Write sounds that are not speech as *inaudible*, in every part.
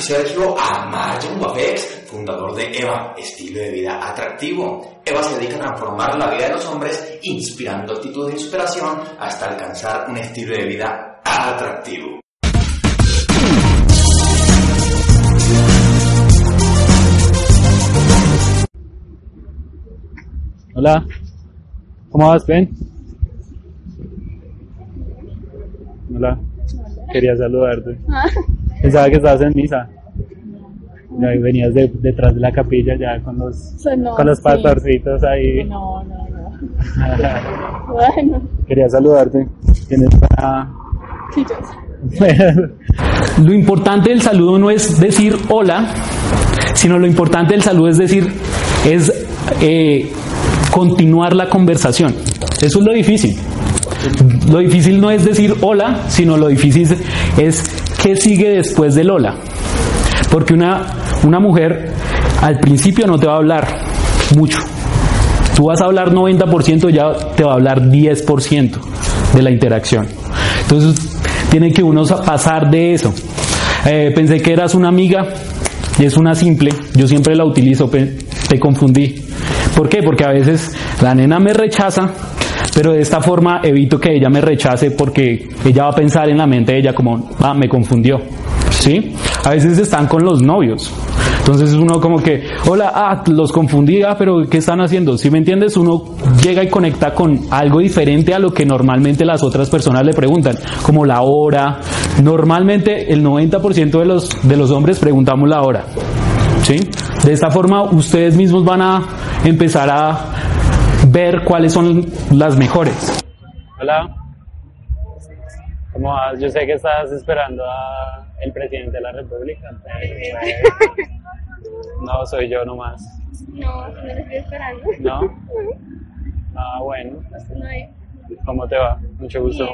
soy Sergio Amaya Guapex, fundador de EVA, estilo de vida atractivo. EVA se dedica a transformar la vida de los hombres, inspirando actitudes de superación hasta alcanzar un estilo de vida atractivo. Hola, ¿cómo vas, Ben? Hola, quería saludarte. Pensaba que estabas en misa. Ya venías de- detrás de la capilla ya con los, No, con los sí. pastorcitos ahí. No, no, no. *laughs* Bueno, Quería saludarte. Tienes una... sí, yo sé. *laughs* Lo importante del saludo no es decir hola, sino lo importante del saludo es decir, es eh, continuar la conversación. Eso es lo difícil. Lo difícil no es decir hola, sino lo difícil es qué sigue después del hola. Porque una, una mujer al principio no te va a hablar mucho. Tú vas a hablar 90%, ya te va a hablar 10% de la interacción. Entonces, tiene que uno sa- pasar de eso. Eh, pensé que eras una amiga y es una simple. Yo siempre la utilizo, te confundí. ¿Por qué? Porque a veces la nena me rechaza, pero de esta forma evito que ella me rechace porque ella va a pensar en la mente de ella como, ah, me confundió. ¿Sí? A veces están con los novios. Entonces uno como que, hola, ah, los confundí, ah, pero ¿qué están haciendo? Si me entiendes, uno llega y conecta con algo diferente a lo que normalmente las otras personas le preguntan, como la hora. Normalmente el 90% de los, de los hombres preguntamos la hora. ¿Sí? De esta forma ustedes mismos van a empezar a ver cuáles son las mejores. Hola. ¿Cómo vas? Yo sé que estás esperando a el presidente de la República. pero, No, soy yo nomás. No, no lo estoy esperando. ¿No? *laughs* Ah, bueno. ¿Cómo te va? Mucho gusto.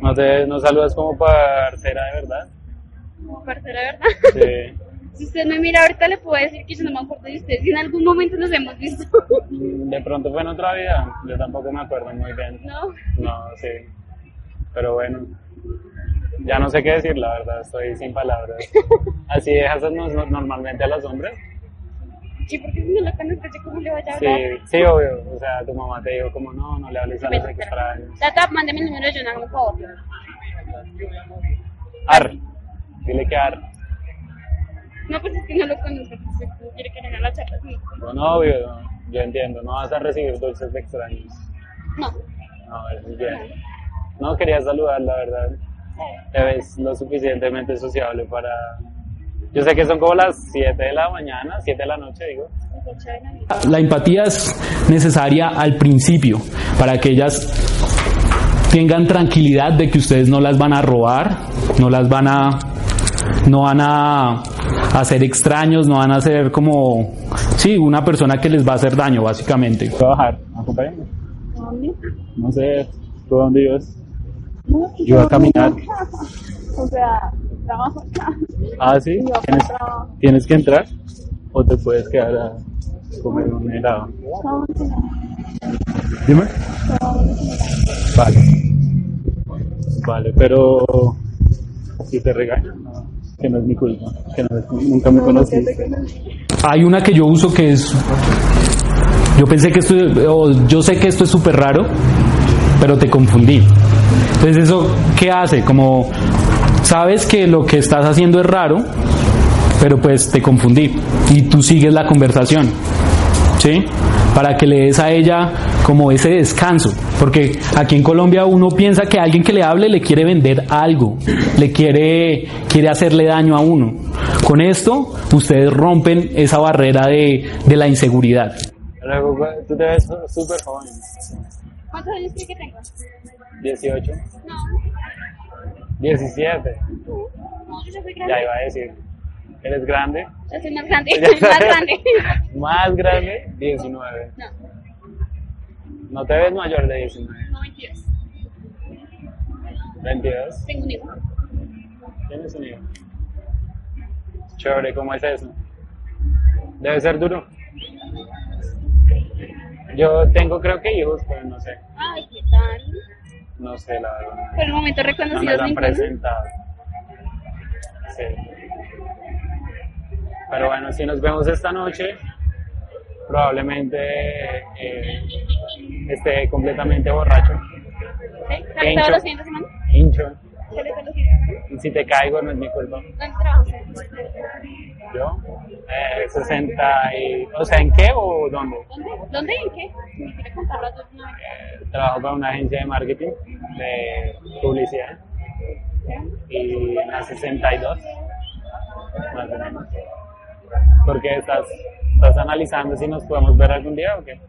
¿No, te, ¿No saludas como parcera de verdad? Como parcera, ¿verdad? Sí. *laughs* Si usted me mira ahorita, le puedo decir que yo no me acuerdo de usted. Si en algún momento nos hemos visto. Mm, De pronto fue en otra vida. Yo tampoco me acuerdo muy bien. No. No, sí. Pero bueno. Ya no sé qué decir, la verdad. Estoy sin palabras. *laughs* ¿Así dejas no- no- normalmente a los hombres? Sí, porque si no lo conozco, yo cómo le vaya a Sí, hablar. sí, obvio. O sea, tu mamá te dijo como no, no le hables a los extraños. Tata, mándeme el número de Jonah, por favor. Ar. Dile que ar. No, pues es que no lo conozco. Pues, no quiere que le haga la charla. Sí. Bueno, obvio, yo entiendo. No vas a recibir dulces de extraños. No. No, eso es bien. No, quería saludar, la verdad. Te ves lo suficientemente sociable para... Yo sé que son como las 7 de la mañana, 7 de la noche, digo. La empatía es necesaria al principio para que ellas tengan tranquilidad de que ustedes no las van a robar, no las van a no van a hacer extraños, no van a ser como sí, una persona que les va a hacer daño básicamente. Trabajar, acompáñame. ¿Dónde? No sé, ¿tú dónde vives? No, Yo a caminar. O sea, trabajo acá. Ah, sí. ¿Tienes. ¿Tienes que entrar? ¿O te puedes quedar a comer un helado? Dime. Vale. Vale, pero si te regañan, no, que no es mi culpa, que no es- nunca me conociste. Hay una que yo uso que es yo pensé que esto o yo sé que esto es súper raro, pero te confundí. Entonces eso ¿qué hace? Como sabes que lo que estás haciendo es raro, pero pues te confundí y tú sigues la conversación. ¿Sí? Para que le des a ella como ese descanso, porque aquí en Colombia uno piensa que alguien que le hable le quiere vender algo, le quiere quiere hacerle daño a uno. Con esto ustedes rompen esa barrera de, de la inseguridad. Tú te ves súper joven, ¿Cuántos años cree que tengo? 18, No, 17, no, yo ya soy grande. ya iba a decir. ¿Eres grande? Yo soy más grande, *laughs* más grande. Más grande, 19. No, No te ves mayor de 19. no 22. 22. Tengo un hijo. ¿Tienes un hijo? Chévere, ¿cómo es eso? Debe ser duro. Yo tengo creo que hijos, pero no sé. Ay, ¿qué tal? No sé, la verdad. Por el momento No me reconocidos lo han presentado. Sí. Pero bueno, si nos vemos esta noche, probablemente eh, esté completamente borracho. ¿Sí? ¿Sale Hincho. todos los fines de semana? Hincho. Y si te caigo, no es mi culpa. ¿Dónde trabajas? ¿Yo? Eh, 60 y... O sea, ¿en qué o dónde? ¿Dónde? ¿Dónde y en qué? Me quiere contarlo una vez. Eh, trabajo para una agencia de marketing, de publicidad. Y en la 62. Más o menos. ¿Por qué estás, estás analizando si nos podemos ver algún día o qué?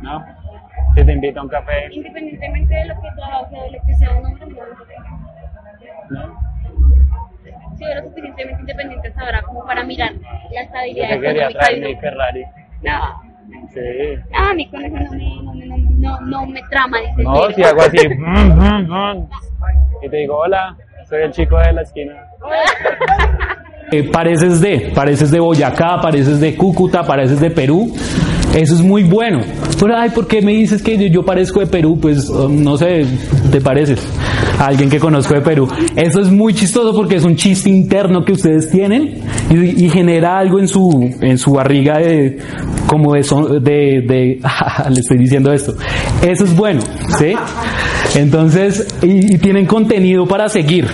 ¿No? Si te invito a un café, Independientemente de lo que trabaje o de lo que sea un hombre, no. ¿no? Si era suficientemente independiente sabrá como para mirar la Yo estabilidad te quería traer mi. Ferrari. No. Sí. Ah, a mí con eso no me, no, no, no, no me trama, dice No, si hago así, brum, brum, brum, y te digo, hola, soy el chico de la esquina. Eh, pareces de, pareces de Boyacá, pareces de Cúcuta, pareces de Perú. Eso es muy bueno. Pero, ay, ¿por qué me dices que yo, parezco de Perú? Pues, um, no sé, te pareces a alguien que conozco de Perú. Eso es muy chistoso porque es un chiste interno que ustedes tienen y, genera algo en su, en su barriga de, como de, son- de, *laughs* le estoy diciendo esto. Eso es bueno, ¿sí? Entonces, y tienen contenido para seguir.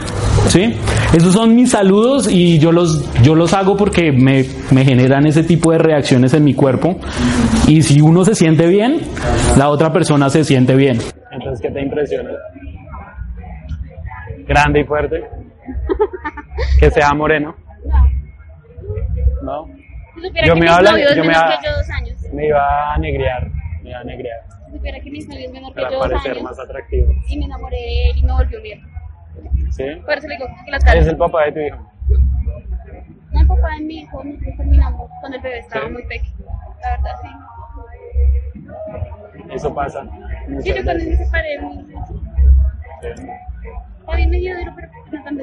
¿Sí? Esos son mis saludos y yo los, yo los hago porque me, me generan ese tipo de reacciones en mi cuerpo. Y si uno se siente bien, la otra persona se siente bien. Entonces, ¿qué te impresiona? Grande y fuerte. *laughs* Que sea moreno. ¿No? Si supiera Yo que me habla- yo me que yo dos años. Me iba a negrear. Me iba a negrear. Si supiera que mis novios menor que Para yo dos parecer años. más atractivo. Y me enamoré de él y me volvió bien. ¿Sí? Por eso le digo que las Es caras. el papá de tu hijo. No, el papá de mi hijo, nosotros terminamos cuando el bebé estaba Sí. muy pequeño. La verdad, sí. Eso pasa. Sí, yo cuando me separé, muy Sí. Está bien medio duro, pero no tan.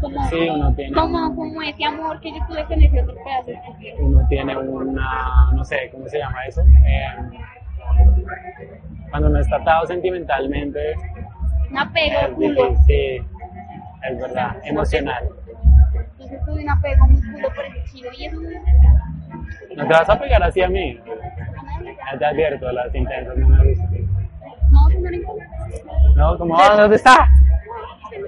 Como, Sí, uno tiene- como, como ese amor que yo tuve con ese otro pedazo. Uno tiene una, no sé, ¿cómo se llama eso? Eh, cuando uno está atado sentimentalmente, Un apego, es culo. difícil, sí, es verdad, emocional. Entonces tuve un apego muy culo por ese chido y eso No te vas a pegar así a mí. Ya te advierto, las intensas no me gustan. no, no le. No, como, ah, ¿dónde está?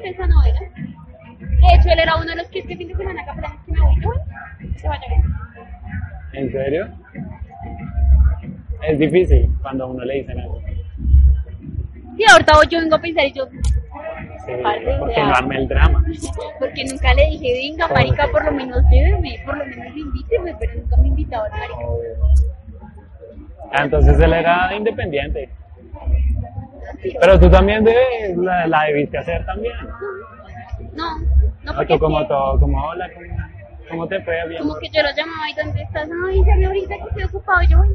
Esa no era. De hecho, él era uno de los que este fin de semana acá planes que me voy. Yo, se vaya bien. ¿En serio? Es difícil cuando a uno le dicen eso. Sí, ahorita yo vengo a pensar y yo, Sí, porque no arme el drama. porque nunca le dije, venga, marica, por lo menos lléveme, por lo menos invíteme, pero nunca me invitaba, marica. Ah, entonces él era independiente. Pero tú también debes, la, la debiste hacer también. No, no O porque tú como todo, como hola, ¿cómo, cómo te fue? Bien. como que yo lo llamaba y ¿dónde estás? Ay, ya me ahorita que estoy ocupado, y yo, bueno,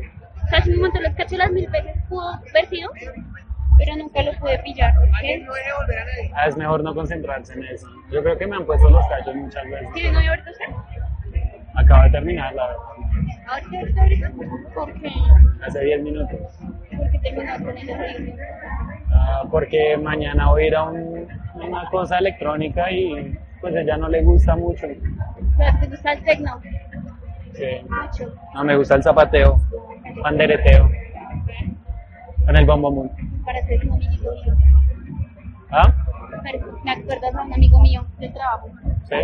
casi me montó los cachos las mil veces, pudo haber sido, pero nunca lo pude pillar. ¿Qué? Ah, es mejor no concentrarse en eso. Yo creo que me han puesto los cachos muchas veces. ¿Sí, no, y ahorita usted? Acabo de terminar, la verdad. Ahorita, ahorita, ahorita, porque, Hace 10 minutos. porque tengo una con ahí. Ah, porque mañana voy a ir a un- una cosa electrónica y pues a ella no le gusta mucho. ¿te gusta el tecno? Sí. Mucho. No, me gusta el zapateo, pandereteo, con el bombomún. Para ser un amiguito mío. ¿Ah? Me acuerdas a un amigo mío del trabajo. ¿Sí?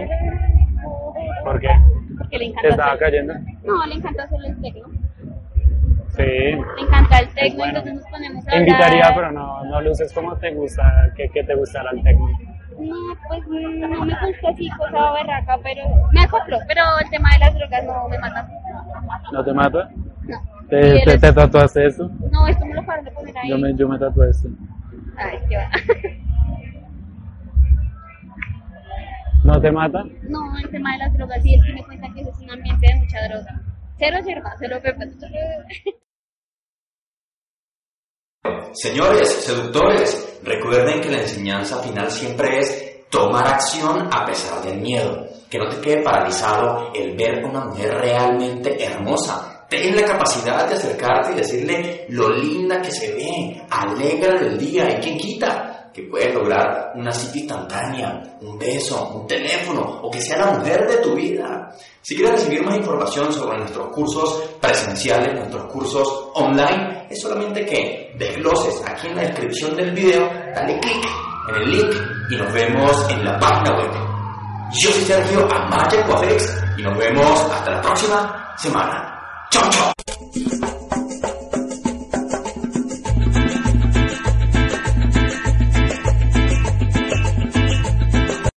¿Por qué? Porque le ¿Te encanta estaba hacer... cayendo? No, le encanta hacer el tecno. Sí. Le encanta el tecno, bueno. entonces nos ponemos a Te hablar. invitaría, pero no, no luces como te gusta, que, que te gustara el techno. No, pues no me gusta así, cosa berraca, pero me acoplo. Pero el tema de las drogas no me mata. ¿No te mata? No. ¿Te, te, te tatuaste esto? No, esto me lo acaban de poner ahí. Yo me, yo me tatué esto. Ay, qué va. *laughs* ¿No te mata? No, el tema de las drogas, y es que me cuentan que eso es un ambiente de mucha droga. Cero yerba, cero pepa. *laughs* Señores, seductores, recuerden que la enseñanza final siempre es tomar acción a pesar del miedo. Que no te quede paralizado el ver una mujer realmente hermosa. Ten la capacidad de acercarte y decirle lo linda que se ve, alegra del día y quien quita. que puedes lograr una cita instantánea, un beso, un teléfono o que sea la mujer de tu vida. Si quieres recibir más información sobre nuestros cursos presenciales, nuestros cursos online, es solamente que desgloses aquí en la descripción del video, dale clic en el link y nos vemos en la página web. Yo soy Sergio Amaya Coafex y nos vemos hasta la próxima semana. ちょちょ